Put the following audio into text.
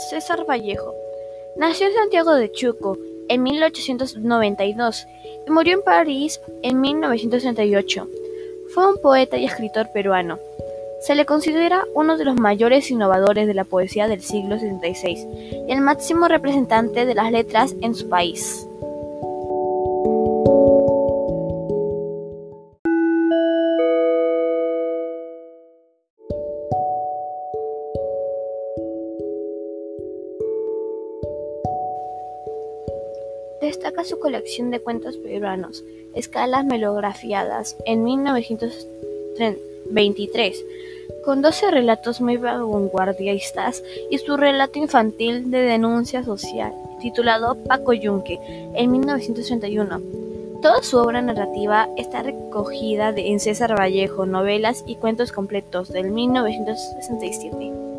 César Vallejo. Nació en Santiago de Chuco en 1892 y murió en París en 1938. Fue un poeta y escritor peruano. Se le considera uno de los mayores innovadores de la poesía del siglo XVI y el máximo representante de las letras en su país. Destaca su colección de cuentos peruanos, escalas melografiadas, en 1923, con doce relatos muy vanguardistas y su relato infantil de denuncia social, titulado Paco Yunque, en 1931. Toda su obra narrativa está recogida en César Vallejo, novelas y cuentos completos, del 1967.